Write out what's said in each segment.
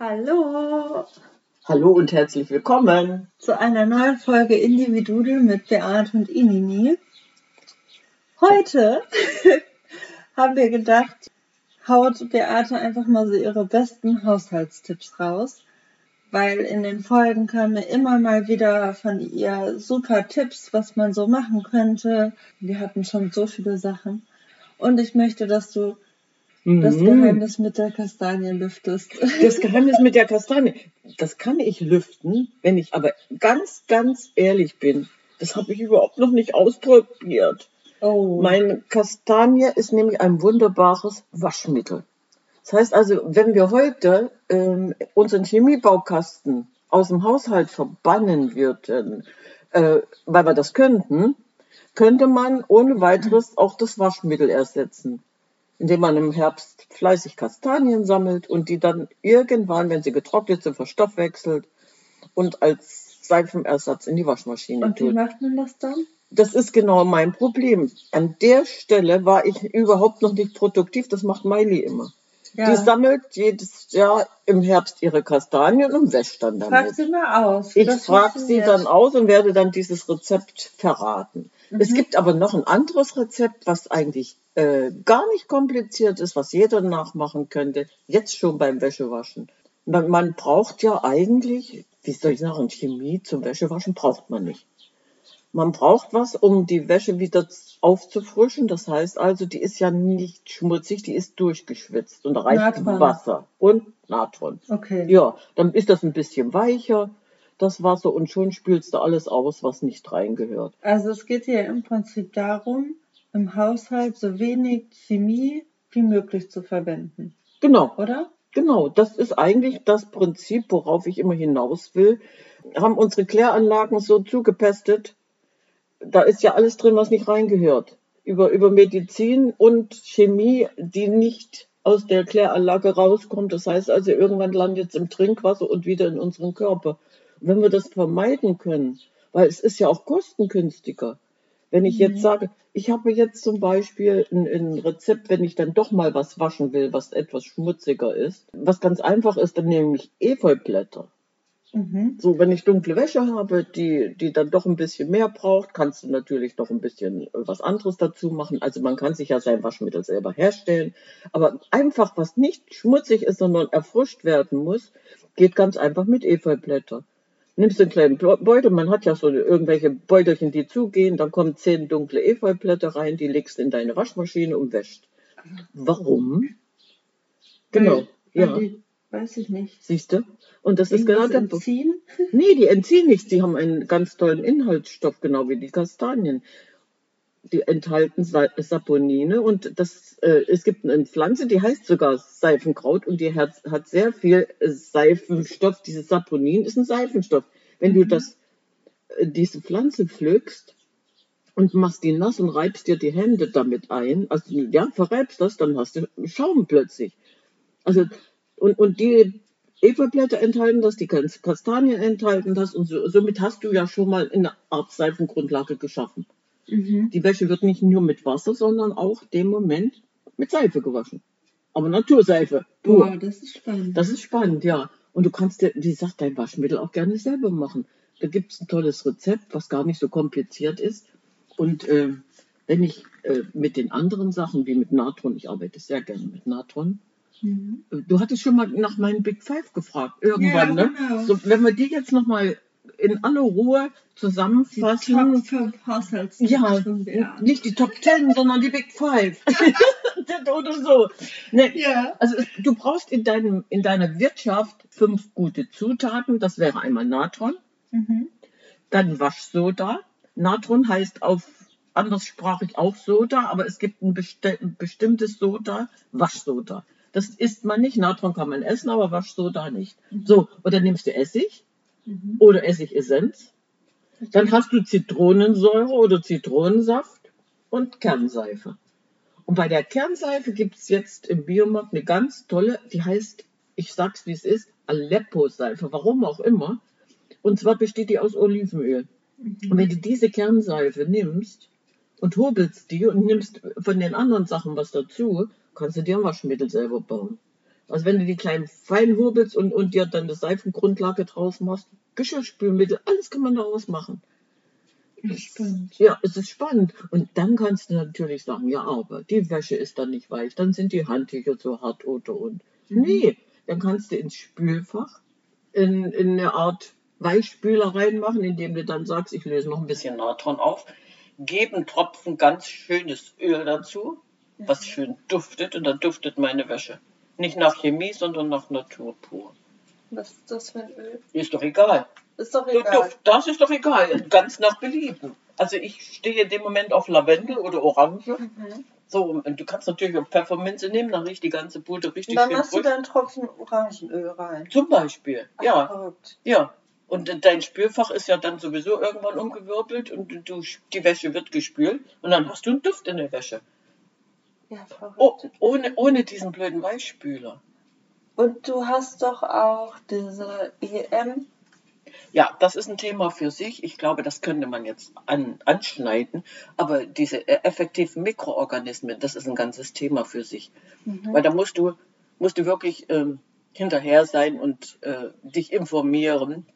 Hallo Hallo und herzlich willkommen. zu einer neuen Folge Individudel mit Beate und Inini. Heute haben wir gedacht, haut Beate einfach mal so ihre besten Haushaltstipps raus, weil in den Folgen kamen immer mal wieder von ihr super Tipps, was man so machen könnte. Wir hatten schon so viele Sachen. Und ich möchte, dass du das Mhm. Geheimnis mit der Kastanie lüftest. Das Geheimnis mit der Kastanie, das kann ich lüften, wenn ich aber ganz, ganz ehrlich bin. Das habe ich überhaupt noch nicht ausprobiert. Oh. Meine Kastanie ist nämlich ein wunderbares Waschmittel. Das heißt also, wenn wir heute ähm, unseren Chemiebaukasten aus dem Haushalt verbannen würden, äh, weil wir das könnten, könnte man ohne weiteres auch das Waschmittel ersetzen, indem man im Herbst fleißig Kastanien sammelt und die dann irgendwann, wenn sie getrocknet sind, verstoffwechselt und als Seifenersatz in die Waschmaschine Und wie tut. macht man das dann? Das ist genau mein Problem. An der Stelle war ich überhaupt noch nicht produktiv. Das macht Miley immer. Die sammelt jedes Jahr im Herbst ihre Kastanien und wäscht dann Frag damit. sie mal aus. Ich frage sie funktioniert. dann aus und werde dann dieses Rezept verraten. Es Mhm. gibt aber noch ein anderes Rezept, was eigentlich äh, gar nicht kompliziert ist, was jeder nachmachen könnte, jetzt schon beim Wäschewaschen. Man, man braucht ja eigentlich, wie soll ich sagen, Chemie zum Wäschewaschen braucht man nicht. Man braucht was, um die Wäsche wieder aufzufrischen. Das heißt also, die ist ja nicht schmutzig, die ist durchgeschwitzt und da reicht Natron. Wasser und Natron. Okay. Ja, dann ist das ein bisschen weicher, das Wasser, und schon spülst du alles aus, was nicht reingehört. Also es geht hier im Prinzip darum, im Haushalt so wenig Chemie wie möglich zu verwenden, Genau, oder? genau. Das ist eigentlich das Prinzip, worauf ich immer hinaus will. Haben unsere Kläranlagen so zugepestet, da ist ja alles drin, was nicht reingehört. Über, über Medizin und Chemie, die nicht aus der Kläranlage rauskommt. Das heißt also, irgendwann landet es im Trinkwasser und wieder in unserem Körper. Und wenn wir das vermeiden können, weil es ist ja auch kostengünstiger. Wenn ich jetzt sage, ich habe jetzt zum Beispiel ein, ein Rezept, wenn ich dann doch mal was waschen will, was etwas schmutziger ist, was ganz einfach ist, dann nehme ich Efeublätter. Mhm. So, wenn ich dunkle Wäsche habe, die, die dann doch ein bisschen mehr braucht, kannst du natürlich noch ein bisschen äh, was anderes dazu machen. Also man kann sich ja sein Waschmittel selber herstellen. Aber einfach, was nicht schmutzig ist, sondern erfrischt werden muss, geht ganz einfach mit Efeublätter. Nimmst du einen kleinen Beu- Beutel, man hat ja so irgendwelche Beutelchen, die zugehen, dann kommen zehn dunkle Efeublätter rein, die legst in deine Waschmaschine und wäscht. Warum? Genau, Weil, weil ja, die, weiß ich nicht. siehst du? Und das ist genau Irgendwas der entziehen? Nee, die entziehen nichts. Die haben einen ganz tollen Inhaltsstoff, genau wie die Kastanien. Die enthalten Sa Saponine und das, äh, es gibt eine Pflanze, die heißt sogar Seifenkraut und die hat, hat sehr viel äh, Seifenstoff. Dieses Saponin ist ein Seifenstoff. Wenn du das, äh, diese Pflanze pflückst und machst die nass und reibst dir die Hände damit ein, also ja, verreibst das, dann hast du Schaum plötzlich. Also, und, und die Efeublätter enthalten das, die Kas- Kastanien enthalten das und so, somit hast du ja schon mal eine Art Seifengrundlage geschaffen. Mhm. Die Wäsche wird nicht nur mit Wasser, sondern auch dem Moment mit Seife gewaschen. Aber Naturseife. Pur. Boah, das ist spannend. Das ist spannend, ja. Und du kannst dir, wie gesagt, dein Waschmittel auch gerne selber machen. Da gibt es ein tolles Rezept, was gar nicht so kompliziert ist. Und äh, wenn ich äh, mit den anderen Sachen, wie mit Natron, ich arbeite sehr gerne mit Natron, mhm. Du hattest schon mal nach meinen Big Five gefragt, irgendwann, Ja, ne? genau. So, wenn wir die jetzt nochmal in aller Ruhe Die zusammenfassen. Top 5 Haushaltstipps Ja, Beate. nicht die Top Ten, sondern die Big Five. Oder so. Ne, Ja. also es- du brauchst in, deinem, in deiner Wirtschaft fünf gute Zutaten. Das wäre einmal Natron, Mhm. dann Waschsoda. Natron heißt auf anderssprachig auch Soda, aber es gibt ein, besti ein bestimmtes Soda, Waschsoda. Das isst man nicht. Natron kann man essen, aber Waschsoda nicht. So, und dann nimmst du Essig Mhm. oder Essigessenz. Dann hast du Zitronensäure oder Zitronensaft und Kernseife. Und bei der Kernseife gibt es jetzt im Biomarkt eine ganz tolle, die heißt, ich sag's wie es ist, Aleppo-Seife, warum auch immer. Und zwar besteht die aus Olivenöl. Und wenn du diese Kernseife nimmst und hobelst die und nimmst von den anderen Sachen was dazu, kannst du dir ein Waschmittel selber bauen. Also wenn du die kleinen fein hobelst und, und dir dann eine Seifengrundlage draus machst, Geschirrspülmittel, alles kann man daraus machen. Spannend. Ja, es ist spannend. Und dann kannst du natürlich sagen, ja, aber die Wäsche ist dann nicht weich, dann sind die Handtücher so hart oder und. Mhm. Nee, dann kannst du ins Spülfach in, in eine Art Weichspüler reinmachen, indem du dann sagst, ich löse noch ein bisschen Natron auf, gebe einen Tropfen ganz schönes Öl dazu, was schön duftet und dann duftet meine Wäsche. Nicht nach Chemie, sondern nach Natur pur. Was ist das für ein Öl? Ist doch egal. Ist doch Du, egal. Duft, das ist doch egal. Ganz nach Belieben. Also ich stehe in dem Moment auf Lavendel oder Orange. Mhm. So, und du kannst natürlich auch Pfefferminze nehmen, dann riecht die ganze Bude Und richtig dann schön machst du frisch. da einen Tropfen Orangenöl rein. Zum Beispiel. Ach, Ja, Verrückt. ja. Und dein Spülfach ist ja dann sowieso irgendwann umgewirbelt und du, du, die Wäsche wird gespült und dann hast du einen Duft in der Wäsche. Ja. Oh, ohne, ohne diesen blöden Weichspüler. Und du hast doch auch diese EM. Ja, das ist ein Thema für sich. Ich glaube, das könnte man jetzt an, anschneiden. Aber diese äh, effektiven Mikroorganismen, das ist ein ganzes Thema für sich. Mhm. Weil da musst du, musst du wirklich ähm, hinterher sein und äh, dich informieren.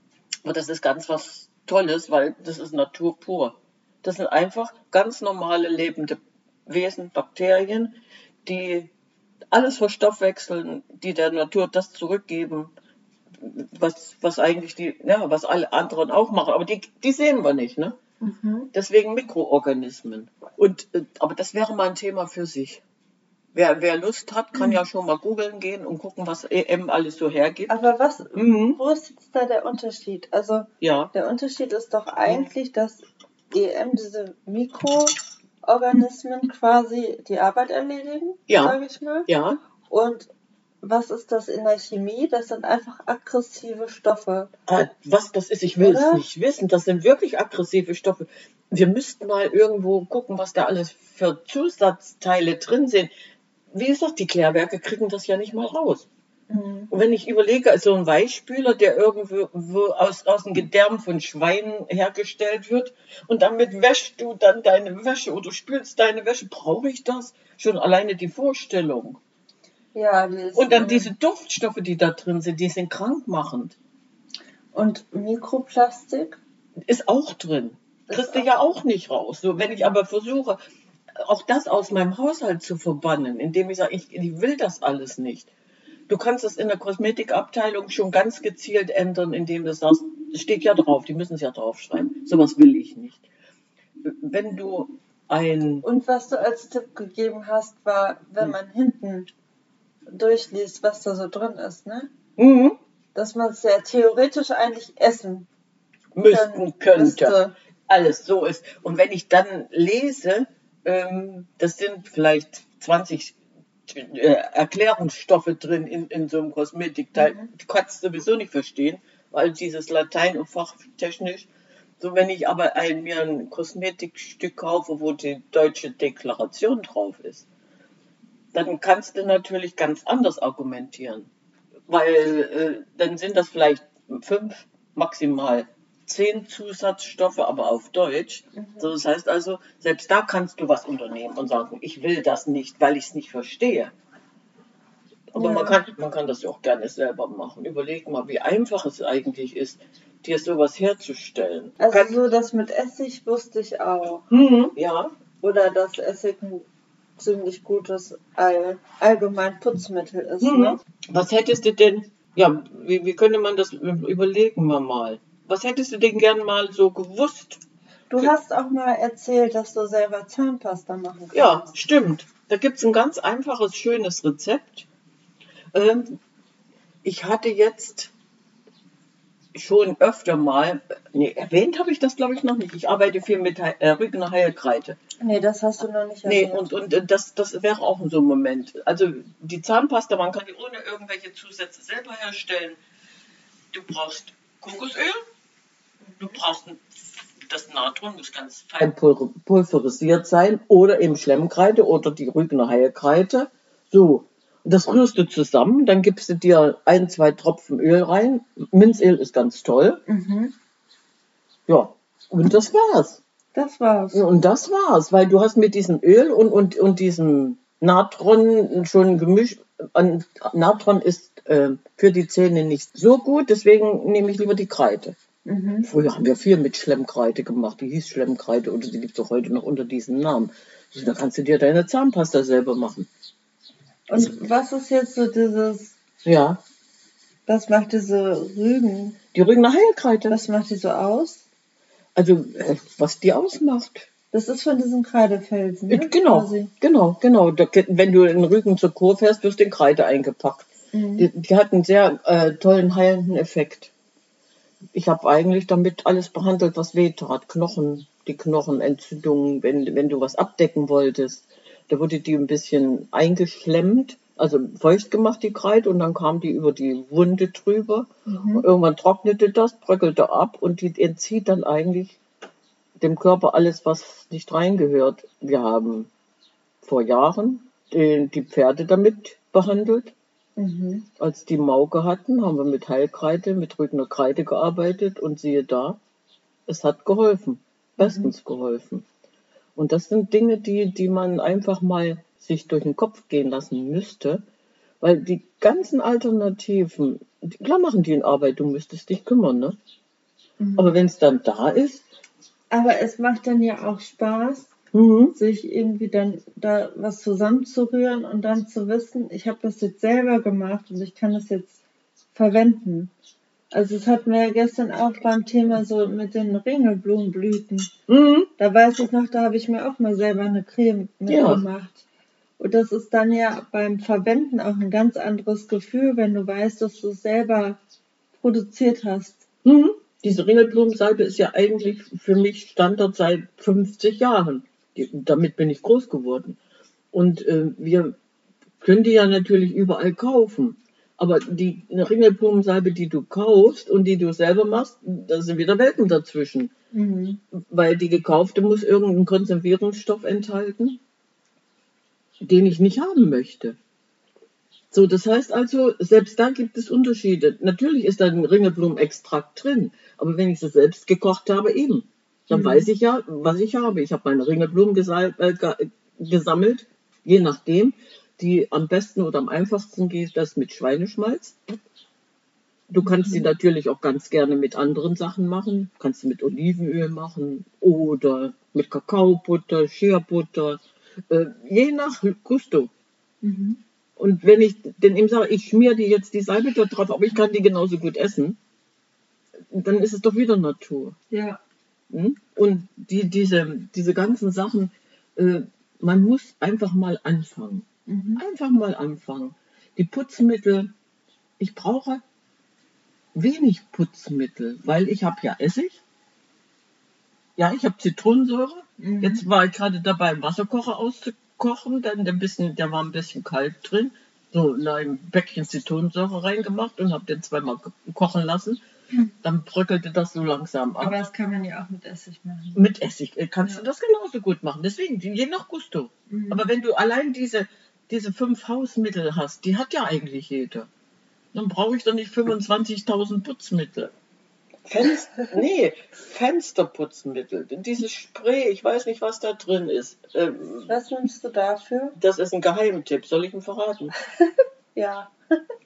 Und das ist ganz was Tolles, weil das ist Natur pur. Das sind einfach ganz normale lebende Wesen, Bakterien, die alles verstoffwechseln, die der Natur das zurückgeben, was, was eigentlich die, ja, was alle anderen auch machen. Aber die, die sehen wir nicht, ne? Mhm. Deswegen Mikroorganismen. Und, äh, aber das wäre mal ein Thema für sich. Wer, wer Lust hat, kann ja schon mal googeln gehen und gucken, was EM alles so hergibt. Aber was, Mhm. wo ist jetzt da der Unterschied? Also Ja, der Unterschied ist doch eigentlich, dass EM diese Mikroorganismen quasi die Arbeit erledigen, Ja. sage ich mal. ja. Und was ist das in der Chemie? Das sind einfach aggressive Stoffe. Ah, Was das ist, ich will es Oder? nicht wissen. Das sind wirklich aggressive Stoffe. Wir müssten mal irgendwo gucken, was da alles für Zusatzteile drin sind. Wie gesagt, die Klärwerke kriegen das ja nicht mal raus. Mhm. Und wenn ich überlege, so ein Weichspüler, der irgendwo wo aus, aus dem Gedärm von Schweinen hergestellt wird und damit wäschst du dann deine Wäsche oder spülst deine Wäsche, brauche ich das? Schon alleine die Vorstellung. Ja, Und dann diese Duftstoffe, die da drin sind, die sind krankmachend. Und Mikroplastik? Ist auch drin. Ist Kriegst du ja auch nicht raus. So, wenn ich aber versuche, auch das aus meinem Haushalt zu verbannen, indem ich sage, ich, ich will das alles nicht. Du kannst es in der Kosmetikabteilung schon ganz gezielt ändern, indem du sagst, steht ja drauf, die müssen es ja draufschreiben. Sowas will ich nicht. Wenn du ein, Und was du als Tipp gegeben hast, war, wenn Hm. man hinten durchliest, was da so drin ist, ne? Mhm, Dass man es ja theoretisch eigentlich essen müssten, könnte. müsste. alles so ist. Und wenn ich dann lese, ähm, das sind vielleicht 20 äh, Erklärungsstoffe drin in, in so einem Kosmetikteil, Mhm. du kannst sowieso nicht verstehen, weil dieses Latein und fachtechnisch. So, wenn ich aber ein, mir ein Kosmetikstück kaufe, wo die deutsche Deklaration drauf ist, dann kannst du natürlich ganz anders argumentieren. Weil äh, dann sind das vielleicht fünf, maximal zehn Zusatzstoffe, aber auf Deutsch. So, das heißt also, selbst da kannst du was unternehmen und sagen, ich will das nicht, weil ich es nicht verstehe. Aber Ja. man, kann, man kann das ja auch gerne selber machen. Überleg mal, wie einfach es eigentlich ist, dir sowas herzustellen. Also kannst- so das mit Essig wusste ich auch. Mhm, ja, Oder dass Essig ein ziemlich gutes all, allgemein Putzmittel ist, Mhm. ne? Was hättest du denn, ja, wie, wie könnte man das, überlegen wir mal. Was hättest du denn gern mal so gewusst? Du hast auch mal erzählt, dass du selber Zahnpasta machen kannst. Ja, stimmt. Da gibt es ein ganz einfaches, schönes Rezept. Ähm, ich hatte jetzt schon öfter mal, nee, erwähnt habe ich das glaube ich noch nicht. Ich arbeite viel mit He- äh, Rügener Heilkreide. Nee, das hast du noch nicht Nee, erwähnt. und, und äh, das, das wäre auch so ein Moment. Also die Zahnpasta, man kann die ohne irgendwelche Zusätze selber herstellen. Du brauchst Kokosöl, du brauchst ein, das Natron, muss ganz fein pul- pulverisiert sein, oder eben Schlemmkreide oder die Rügener Heilkreide. So, das rührst du zusammen, dann gibst du dir ein, zwei Tropfen Öl rein. Minzöl ist ganz toll. Mhm. Ja, und das war's. Das war's. Und das war's, weil du hast mit diesem Öl und, und, und diesem Natron schon gemischt, Natron ist äh, für die Zähne nicht so gut, deswegen nehme ich lieber die Kreide. Mhm. Früher haben wir viel mit Schlemmkreide gemacht. Die hieß Schlemmkreide oder die gibt es auch heute noch unter diesem Namen. Also, da kannst du dir deine Zahnpasta selber machen. Und was ist jetzt so dieses, Ja, was macht diese Rügen, die Rügener Heilkreide. was macht die so aus? Also, äh, was die ausmacht. Das ist von diesem Kreidefelsen, ne? Genau, Quasi. genau, genau. Wenn du in Rügen zur Kur fährst, wirst du in Kreide eingepackt. Mhm. Die, die hat einen sehr äh, tollen heilenden Effekt. Ich habe eigentlich damit alles behandelt, was weh tat. Knochen, die Knochenentzündungen, wenn, wenn du was abdecken wolltest. Da wurde die ein bisschen eingeschlemmt, also feucht gemacht, die Kreide, und dann kam die über die Wunde drüber. Mhm. Irgendwann trocknete das, bröckelte ab und die entzieht dann eigentlich dem Körper alles, was nicht reingehört. Wir haben vor Jahren die, die Pferde damit behandelt. Mhm. Als die Mauke hatten, haben wir mit Heilkreide, mit Rügener Kreide gearbeitet und siehe da, es hat geholfen. Bestens geholfen. Und das sind Dinge, die, die man einfach mal sich durch den Kopf gehen lassen müsste, weil die ganzen Alternativen, klar machen die in Arbeit, du müsstest dich kümmern, ne? Mhm. Aber wenn es dann da ist, Aber es macht dann ja auch Spaß, mhm, sich irgendwie dann da was zusammenzurühren und dann zu wissen, ich habe das jetzt selber gemacht und ich kann das jetzt verwenden. Also es hatten wir ja gestern auch beim Thema so mit den Ringelblumenblüten. mhm, Da weiß ich noch, da habe ich mir auch mal selber eine Creme Ja. mitgemacht. Und das ist dann ja beim Verwenden auch ein ganz anderes Gefühl, wenn du weißt, dass du es selber produziert hast. mhm. Diese Ringelblumensalbe ist ja eigentlich für mich Standard seit 50 Jahren. Damit bin ich groß geworden. Und äh, wir können die ja natürlich überall kaufen. Aber die Ringelblumensalbe, die du kaufst und die du selber machst, da sind wieder Welten dazwischen. Mhm. Weil die gekaufte muss irgendeinen Konservierungsstoff enthalten, den ich nicht haben möchte. So, das heißt also, selbst da gibt es Unterschiede. Natürlich ist da ein Ringelblumenextrakt drin, aber wenn ich sie selbst gekocht habe, eben, dann Mhm. weiß ich ja, was ich habe. Ich habe meine Ringelblumen äh, ge- gesammelt, je nachdem. Die am besten oder am einfachsten geht das mit Schweineschmalz. Du kannst sie natürlich auch ganz gerne mit anderen Sachen machen. Du kannst sie mit Olivenöl machen oder mit Kakaobutter, Shea-Butter, äh, je nach Gusto. Mhm. Und wenn ich denn ihm sage, ich schmier die jetzt die Salbe da drauf, aber ich kann die genauso gut essen, dann ist es doch wieder Natur. Ja. Hm? Und die, diese, diese ganzen Sachen, äh, man muss einfach mal anfangen. Mhm. Einfach mal anfangen. Die Putzmittel, ich brauche wenig Putzmittel, weil ich habe ja Essig. Ja, ich habe Zitronensäure. Mhm. Jetzt war ich gerade dabei, einen Wasserkocher auszukochen, dann ein bisschen, der war ein bisschen kalt drin. So in ein Päckchen Zitronensäure reingemacht und habe den zweimal ko- kochen lassen. Mhm. Dann bröckelte das so langsam ab. Aber das kann man ja auch mit Essig machen. Mit Essig äh, kannst Ja. du das genauso gut machen. Deswegen, je nach Gusto. Mhm. Aber wenn du allein diese, diese fünf Hausmittel hast, die hat ja eigentlich jeder. Dann brauche ich doch nicht 25.000 Putzmittel. Fenster, nee, Fensterputzmittel. Dieses Spray, ich weiß nicht, was da drin ist. Ähm, Was nimmst du dafür? das ist ein Geheimtipp, soll ich ihn verraten? Ja.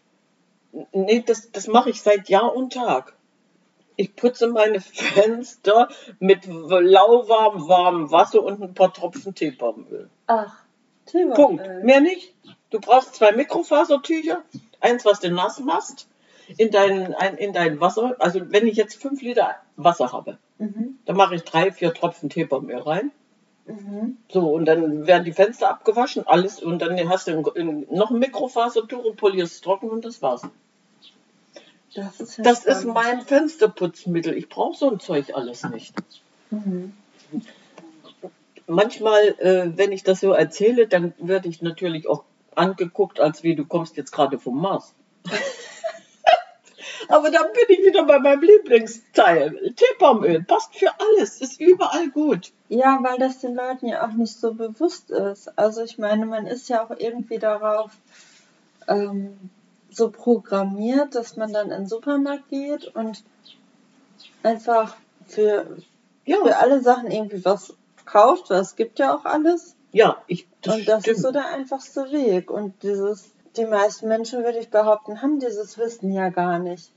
Nee, das, das mache ich seit Jahr und Tag. Ich putze meine Fenster mit lauwarm, warmem Wasser und ein paar Tropfen Teebaumöl. Ach, Thema. Punkt. Mehr nicht. Du brauchst zwei Mikrofasertücher, eins, was du nass machst, in dein, ein, in dein Wasser. Also wenn ich jetzt fünf Liter Wasser habe, Mhm. dann mache ich drei, vier Tropfen Teebaumöl rein. Mhm. So, und dann werden die Fenster abgewaschen, alles, und dann hast du noch ein Mikrofasertuch und polierst es trocken und das war's. Das ist, ja Das ist mein Fensterputzmittel. Ich brauche so ein Zeug alles nicht. Mhm. Manchmal, äh, wenn ich das so erzähle, dann werde ich natürlich auch angeguckt, als wie du kommst jetzt gerade vom Mars. Aber dann bin ich wieder bei meinem Lieblingsteil. Teebaumöl passt für alles, ist überall gut. Ja, weil das den Leuten ja auch nicht so bewusst ist. Also ich meine, man ist ja auch irgendwie darauf ähm, so programmiert, dass man dann in den Supermarkt geht und einfach für, Ja, für alle Sachen irgendwie was kauft, weil es gibt ja auch alles. ja, ich, das und das stimmt. ist so der einfachste Weg. Und dieses die meisten Menschen, würde ich behaupten, haben dieses Wissen ja gar nicht.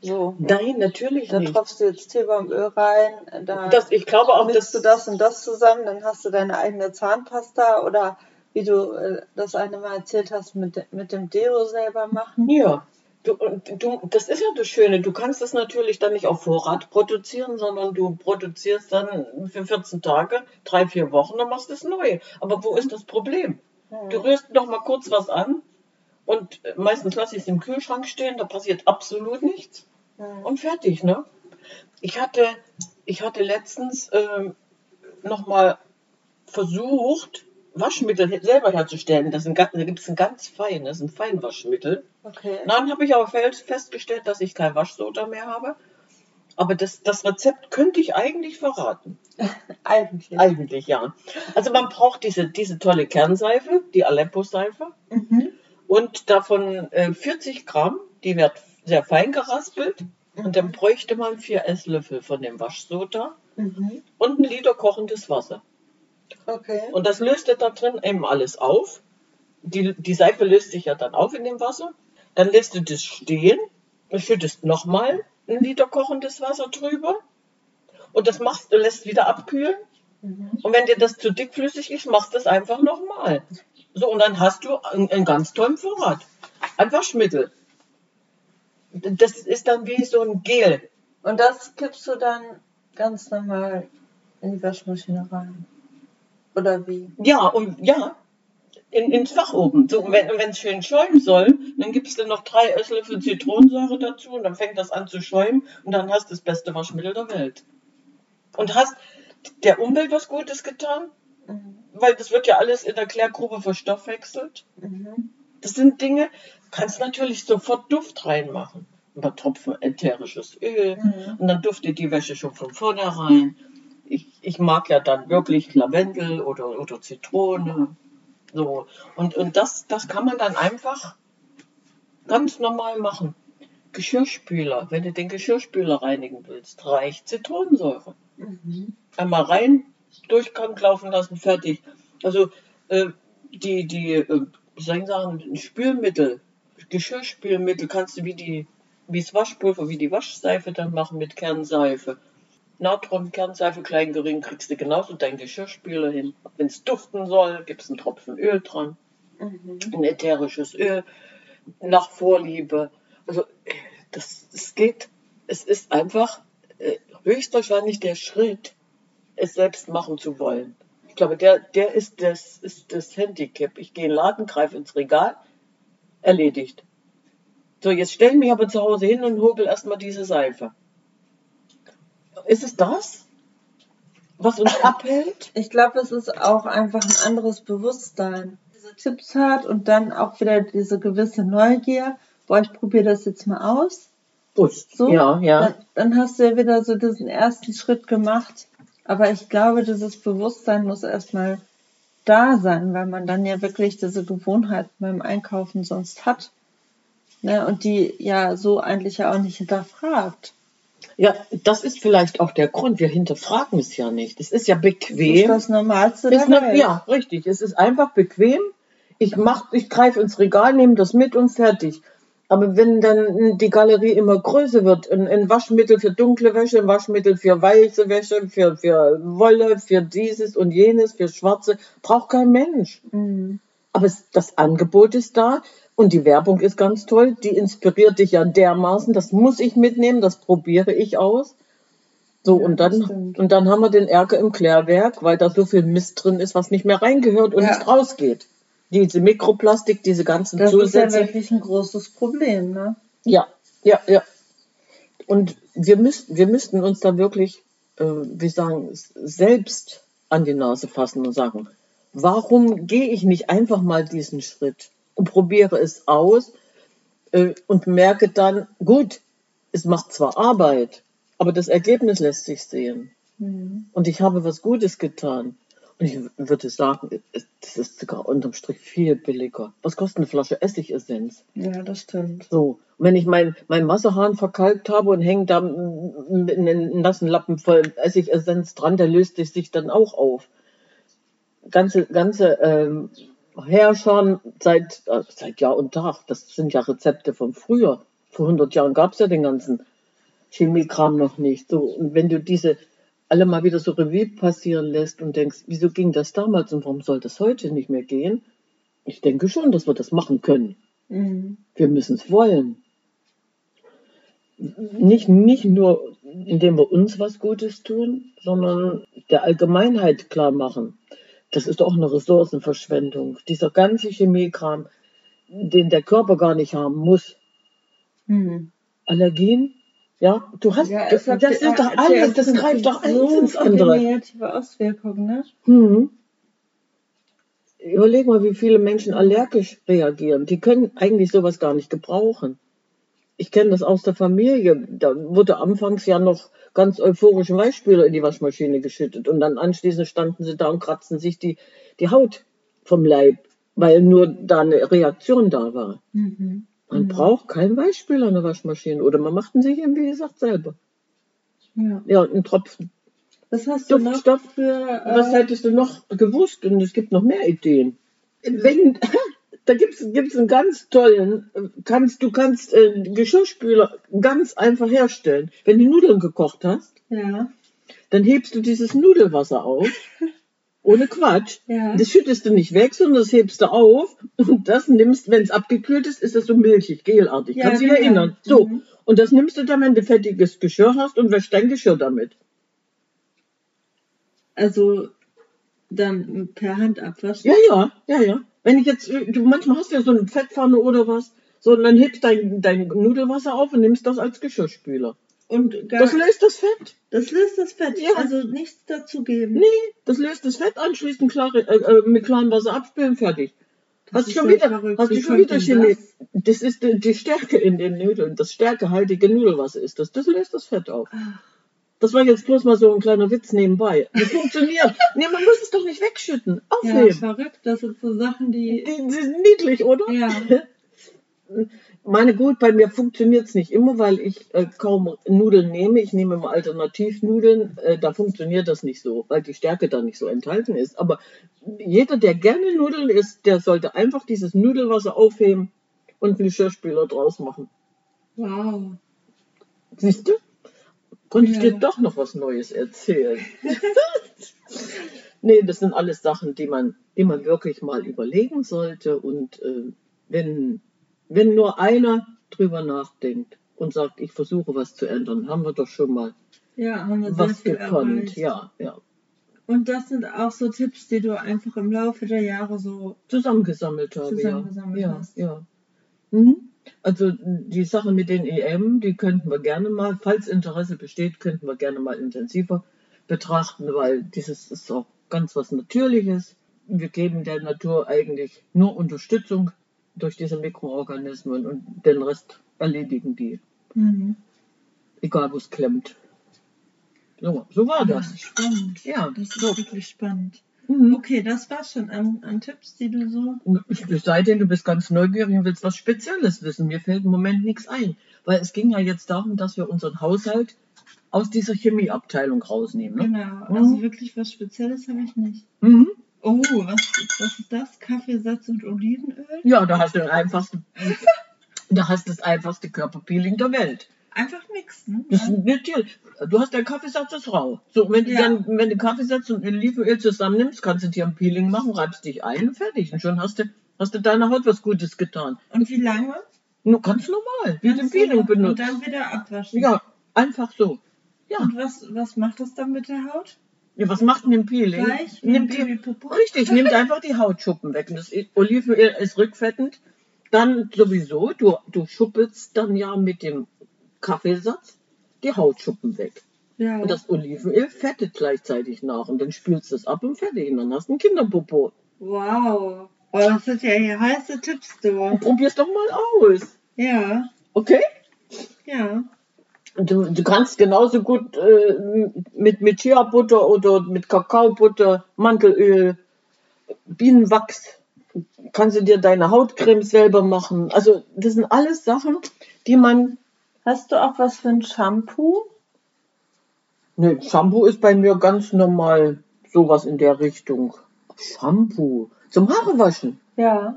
So. Nein, natürlich Da nicht. tropfst du jetzt Teebaumöl rein, da Das, ich glaube auch, dass du das und das zusammen, dann hast du deine eigene Zahnpasta oder wie du äh, das eine Mal erzählt hast, mit, mit dem Deo selber machen. Ja. Du, du, das ist ja das Schöne. Du kannst das natürlich dann nicht auf Vorrat produzieren, sondern du produzierst dann für 14 Tage, drei, vier Wochen, dann machst du es neu. Aber wo ist das Problem? Du rührst noch mal kurz was an und äh, meistens lasse ich es im Kühlschrank stehen, da passiert absolut nichts Mhm. und fertig, ne? Ich hatte, ich hatte letztens ähm, noch mal versucht, Waschmittel selber herzustellen. Das ga- da gibt es ein ganz feines, ein Feinwaschmittel. Okay. Dann habe ich aber festgestellt, dass ich kein Waschsoda mehr habe. Aber das, das Rezept könnte ich eigentlich verraten. Eigentlich. Eigentlich ja. Also man braucht diese, diese tolle Kernseife, die Aleppo-Seife. Mhm. Und davon äh, 40 Gramm, die wird sehr fein geraspelt. Und dann bräuchte man vier Esslöffel von dem Waschsoda Mhm. und ein Liter kochendes Wasser. Okay. Und das löst da drin eben alles auf. Die, die Seife löst sich ja dann auf in dem Wasser. Dann lässt du das stehen schüttest nochmal ein Liter kochendes Wasser drüber. Und das machst du, lässt wieder abkühlen. Mhm. Und wenn dir das zu dickflüssig ist, machst du es einfach nochmal. So, und dann hast du einen, einen ganz tollen Vorrat. Ein Waschmittel. Das ist dann wie so ein Gel. Und das kippst du dann ganz normal in die Waschmaschine rein. Oder wie? Ja, und ja, in, ins Fach oben. So, und wenn es schön schäumen soll, dann gibst du noch drei Esslöffel Zitronensäure dazu und dann fängt das an zu schäumen und dann hast du das beste Waschmittel der Welt. Und hast der Umwelt was Gutes getan, Mhm. weil das wird ja alles in der Klärgrube verstoffwechselt. Mhm. Das sind Dinge, kannst natürlich sofort Duft reinmachen. Ein paar Tropfen ätherisches Öl Mhm. und dann duftet die Wäsche schon von vornherein. Ich, ich mag ja dann wirklich Lavendel oder, oder Zitrone. So. Und, und das, das kann man dann einfach ganz normal machen. Geschirrspüler, wenn du den Geschirrspüler reinigen willst, reicht Zitronensäure. Mhm. Einmal rein, Durchgang laufen lassen, fertig. Also äh, die, die, äh, soll ich sagen, Spülmittel, Geschirrspülmittel kannst du wie die, wie das Waschpulver, wie die Waschseife dann machen mit Kernseife. Natron, Kernseife, klein, gering, kriegst du genauso deinen Geschirrspüler hin. Wenn es duften soll, gibst einen Tropfen Öl dran, Mhm. ein ätherisches Öl nach Vorliebe. Also äh, das, das geht. Es ist einfach äh, höchstwahrscheinlich der Schritt, es selbst machen zu wollen. Ich glaube, der, der ist, das, ist das Handicap. Ich gehe in den Laden, greife ins Regal, erledigt. So, jetzt stelle ich mich aber zu Hause hin und hobel erstmal diese Seife. Ist es das, was uns abhält? Ich glaube, es ist auch einfach ein anderes Bewusstsein. Diese Tipps hat und dann auch wieder diese gewisse Neugier. Boah, ich probiere das jetzt mal aus. Bust. So, Ja, ja. Dann, dann hast du ja wieder so diesen ersten Schritt gemacht. Aber ich glaube, dieses Bewusstsein muss erstmal da sein, weil man dann ja wirklich diese Gewohnheit beim Einkaufen sonst hat. Ne? Und die ja so eigentlich ja auch nicht hinterfragt. Ja, das ist vielleicht auch der Grund. Wir hinterfragen es ja nicht. Es ist ja Das ist bequem. das Normalste Ist der ne, Welt. ja, richtig. Es ist einfach bequem. Ich mach, ich greife ins Regal, nehme das mit und fertig. Aber wenn dann die Galerie immer größer wird, ein, ein Waschmittel für dunkle Wäsche, ein Waschmittel für weiße Wäsche, für, für Wolle, für dieses und jenes, für schwarze, braucht kein Mensch. Mhm. Aber es, das Angebot ist da und die Werbung ist ganz toll. Die inspiriert dich ja dermaßen. Das muss ich mitnehmen, das probiere ich aus. So, Ja, und das dann, und dann haben wir den Ärger im Klärwerk, weil da so viel Mist drin ist, was nicht mehr reingehört und Ja. nicht rausgeht. Diese Mikroplastik, diese ganzen Das ist ja Zusätze. wirklich ein großes Problem, ne? Ja, ja, ja. Und wir müssten, wir müssten uns da wirklich, äh, wie sagen, selbst an die Nase fassen und sagen, warum gehe ich nicht einfach mal diesen Schritt und probiere es aus äh, und merke dann, gut, es macht zwar Arbeit, aber das Ergebnis lässt sich sehen. Mhm. Und ich habe was Gutes getan. Und ich würde sagen, es- das ist sogar unterm Strich viel billiger. Was kostet eine Flasche Essigessenz? Ja, das stimmt. So, und wenn ich mein, mein Wasserhahn verkalkt habe und hänge da mit einen nassen Lappen voll Essigessenz dran, der löst sich dann auch auf. Ganze, ganze ähm, Herrschern seit, äh, seit Jahr und Tag. Das sind ja Rezepte von früher. Vor 100 Jahren gab es ja den ganzen Chemiekram noch nicht. So, und wenn du diese alle mal wieder so Revue passieren lässt und denkst, wieso ging das damals und warum soll das heute nicht mehr gehen? Ich denke schon, dass wir das machen können. Mhm. Wir müssen es wollen. Nicht, nicht nur, indem wir uns was Gutes tun, sondern der Allgemeinheit klar machen. Das ist auch eine Ressourcenverschwendung. Dieser ganze Chemiekram, den der Körper gar nicht haben muss. Mhm. Allergien, ja, du hast, Ja, das, hat- das ist doch hat alles, das greift doch so ins andere. negative Auswirkungen, ne? Mhm. Überleg mal, wie viele Menschen allergisch reagieren. Die können eigentlich sowas gar nicht gebrauchen. Ich kenne das aus der Familie. Da wurde anfangs ja noch ganz euphorische Weichspüler in die Waschmaschine geschüttet und dann anschließend standen sie da und kratzten sich die, die Haut vom Leib, weil nur da eine Reaktion da war. Mhm. Man Mhm. braucht keinen Weichspüler in der Waschmaschine oder man macht ihn sich eben, wie gesagt, selber. Ja. Ja, einen Tropfen Was hast du noch Duftstoff. für... Äh, Was hättest du noch gewusst? Und es gibt noch mehr Ideen. Wenn, da gibt es einen ganz tollen, kannst, du kannst äh, Geschirrspüler ganz einfach herstellen. Wenn du Nudeln gekocht hast, ja, dann hebst du dieses Nudelwasser auf. Ohne Quatsch. ja. Das schüttest du nicht weg, sondern das hebst du auf und das nimmst, wenn es abgekühlt ist, ist das so milchig, gelartig. Ja, Kannst dich genau. erinnern. So. Mhm. Und das nimmst du dann, wenn du fettiges Geschirr hast und wäschst dein Geschirr damit. Also dann per Hand abwaschen. Ja, ja, ja, ja. Wenn ich jetzt, du manchmal hast du ja so eine Fettpfanne oder was, so, und dann hebst dein, dein Nudelwasser auf und nimmst das als Geschirrspüler. Und gar, Das löst das Fett. das löst das Fett. Ja. Also nichts dazugeben. Nee, das löst das Fett anschließend klare, äh, äh, mit klarem Wasser abspülen, fertig. Das Hast ist schon wieder, verrückt. hast du schon wieder Chemie. das? Das ist die, die Stärke in den Nudeln, das stärkehaltige Nudelwasser ist das. Das löst das Fett auf. Ach, Das war jetzt bloß mal so ein kleiner Witz nebenbei. Das funktioniert. nee, man muss es doch nicht wegschütten. ja, Aufheben. verrückt. Das sind so Sachen, die... die, die sind niedlich, oder? Ja. Meine gut, bei mir funktioniert es nicht immer, weil ich äh, kaum Nudeln nehme. Ich nehme immer Alternativnudeln. Äh, da funktioniert das nicht so, weil die Stärke da nicht so enthalten ist. Aber jeder, der gerne Nudeln isst, der sollte einfach dieses Nudelwasser aufheben und einen Geschirrspüler draus machen. Wow. Siehst du? Konnte ich dir doch noch was Neues erzählen. nee, das sind alles Sachen, die man, die man wirklich mal überlegen sollte. Und äh, wenn, wenn nur einer drüber nachdenkt und sagt, ich versuche was zu ändern, haben wir doch schon mal Ja, haben wir was gekonnt. erreicht. Ja, ja. Und das sind auch so Tipps, die du einfach im Laufe der Jahre so... Zusammengesammelt habe. Zusammengesammelt ja. hast. Ja, ja. Mhm. Also die Sache mit den EM, die könnten wir gerne mal, falls Interesse besteht, könnten wir gerne mal intensiver betrachten, weil dieses ist auch ganz was Natürliches. Wir geben der Natur eigentlich nur Unterstützung durch diese Mikroorganismen und den Rest erledigen die, Mhm. egal wo es klemmt. So, so war das. Ja, spannend. Ja, Das ist so. wirklich spannend. Mhm. Okay, das war's schon an, an Tipps, die du so... Es sei denn, du bist ganz neugierig und willst was Spezielles wissen. Mir fällt im Moment nichts ein. Weil es ging ja jetzt darum, dass wir unseren Haushalt aus dieser Chemieabteilung rausnehmen. Ne? Genau, also Mhm. wirklich was Spezielles habe ich nicht. Mhm. Oh, was, was ist das? Kaffeesatz und Olivenöl? Ja, da hast du den einfachsten, da hast du das einfachste Körperpeeling der Welt. Einfach mixen. Das ist natürlich. Du hast deinen Kaffeesatz ist rau. So, wenn du Ja. dann, wenn du Kaffeesatz und Olivenöl zusammennimmst, kannst du dir ein Peeling machen, reibst dich ein und fertig. Und schon hast du, hast du deiner Haut was Gutes getan. Und wie lange? Nur ganz normal, wie Ganz Peeling normal. Und benutzt. dann wieder abwaschen. Ja, einfach so. Ja. Und was, was macht das dann mit der Haut? Ja, was macht denn ein Peeling? Gleich Nimmt die, richtig, nimmt einfach die Hautschuppen weg. Und das Olivenöl ist rückfettend. Dann sowieso, du, du schuppelst dann ja mit dem Kaffeesatz die Hautschuppen weg. Ja. Und das Olivenöl fettet gleichzeitig nach. Und dann spülst du es ab und fertig. Und dann hast du ein Kinderpopo. wow. Oh, das sind ja hier heiße Tipps, du. Probier's doch mal aus. Ja, Okay? ja. Du, du kannst genauso gut äh, mit, mit Chia-Butter oder mit Kakaobutter, Mandelöl, Bienenwachs, kannst du dir deine Hautcreme selber machen. Also das sind alles Sachen, die man... Hast du auch was für ein Shampoo? Ne, Shampoo ist bei mir ganz normal sowas in der Richtung. Shampoo. Zum Haare waschen. Ja.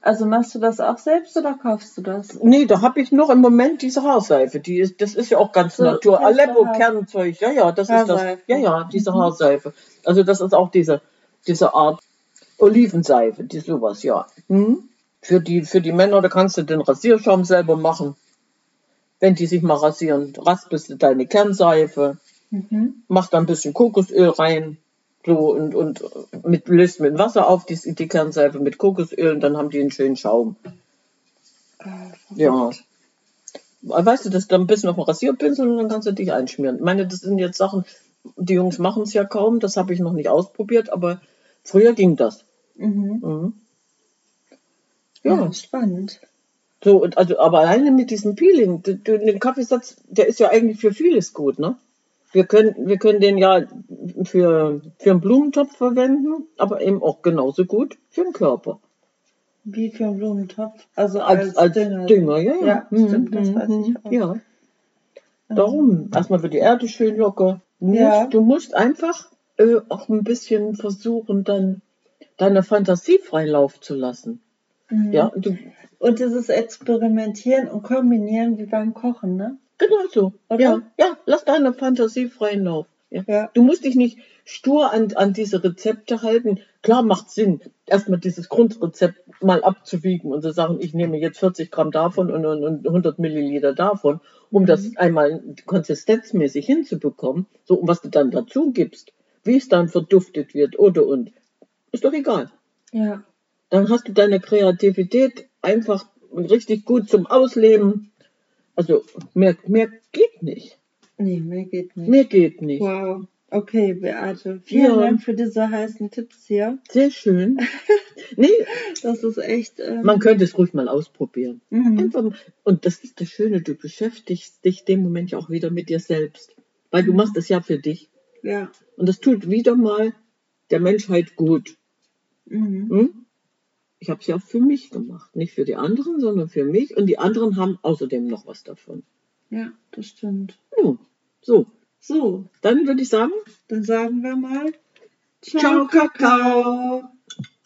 Also machst du das auch selbst oder kaufst du das? Nee, da habe ich noch im Moment diese Haarseife. Die ist, das ist ja auch ganz So, Natur. Aleppo Kernzeug. Ja, ja, das ist das. Haarseife. Ja, ja, diese. Haarseife. Also das ist auch diese, diese Art Olivenseife, die sowas, ja. Hm? Für die, für die Männer, da kannst du den Rasierschaum selber machen. Wenn die sich mal rasieren, raspelst du deine Kernseife, Mhm. mach da ein bisschen Kokosöl rein. So und, und mit, löst mit Wasser auf, die, die Kernseife mit Kokosöl und dann haben die einen schönen Schaum. Ah, Ja. Weißt du, das ist dann ein bisschen auf den Rasierpinsel und dann kannst du dich einschmieren. Ich meine, das sind jetzt Sachen, die Jungs machen es ja kaum, das habe ich noch nicht ausprobiert, aber früher ging das. Mhm. Mhm. Ja. Ja, spannend. So, und also, aber alleine mit diesem Peeling, du, du, den Kaffeesatz, der ist ja eigentlich für vieles gut, ne? Wir können, wir können den ja für, für einen Blumentopf verwenden, aber eben auch genauso gut für den Körper. Wie für einen Blumentopf. Also Als, als Dünger. ja, ja. Ja, Mhm, stimmt, das mhm, weiß ich auch. Ja. Darum, erstmal wird die Erde schön locker. Du, Ja. musst, du musst einfach äh, auch ein bisschen versuchen, dann deine Fantasie freien Lauf zu lassen. Mhm. Ja, du, Und dieses Experimentieren und Kombinieren wie beim Kochen, ne? genau so. Oder? Ja, ja, lass deine Fantasie freien Lauf. Ja. Ja. Du musst dich nicht stur an, an diese Rezepte halten. Klar macht Sinn, erstmal dieses Grundrezept mal abzuwiegen und zu sagen, ich nehme jetzt 40 Gramm davon und, und, und 100 Milliliter davon, um das einmal konsistenzmäßig hinzubekommen. So, und was du dann dazu gibst, wie es dann verduftet wird oder und, ist doch egal. Ja. Dann hast du deine Kreativität einfach richtig gut zum Ausleben. Also mehr, mehr geht nicht. Nee, mehr geht nicht. Mehr geht nicht. Wow. Okay, Beate. Vielen Ja. Dank für diese heißen Tipps hier. Sehr schön. Nee, Das ist echt. Ähm, man könnte es ruhig mal ausprobieren. mhm. Einfach, und das ist das Schöne, du beschäftigst dich dem Moment ja auch wieder mit dir selbst. Weil du machst es ja für dich. Ja. Und das tut wieder mal der Menschheit gut. Mhm. Hm? Ich habe es ja auch für mich gemacht. Nicht für die anderen, sondern für mich. Und die anderen haben außerdem noch was davon. Ja, das stimmt. Ja, so, So, dann würde ich sagen, dann sagen wir mal. Ciao, Kakao.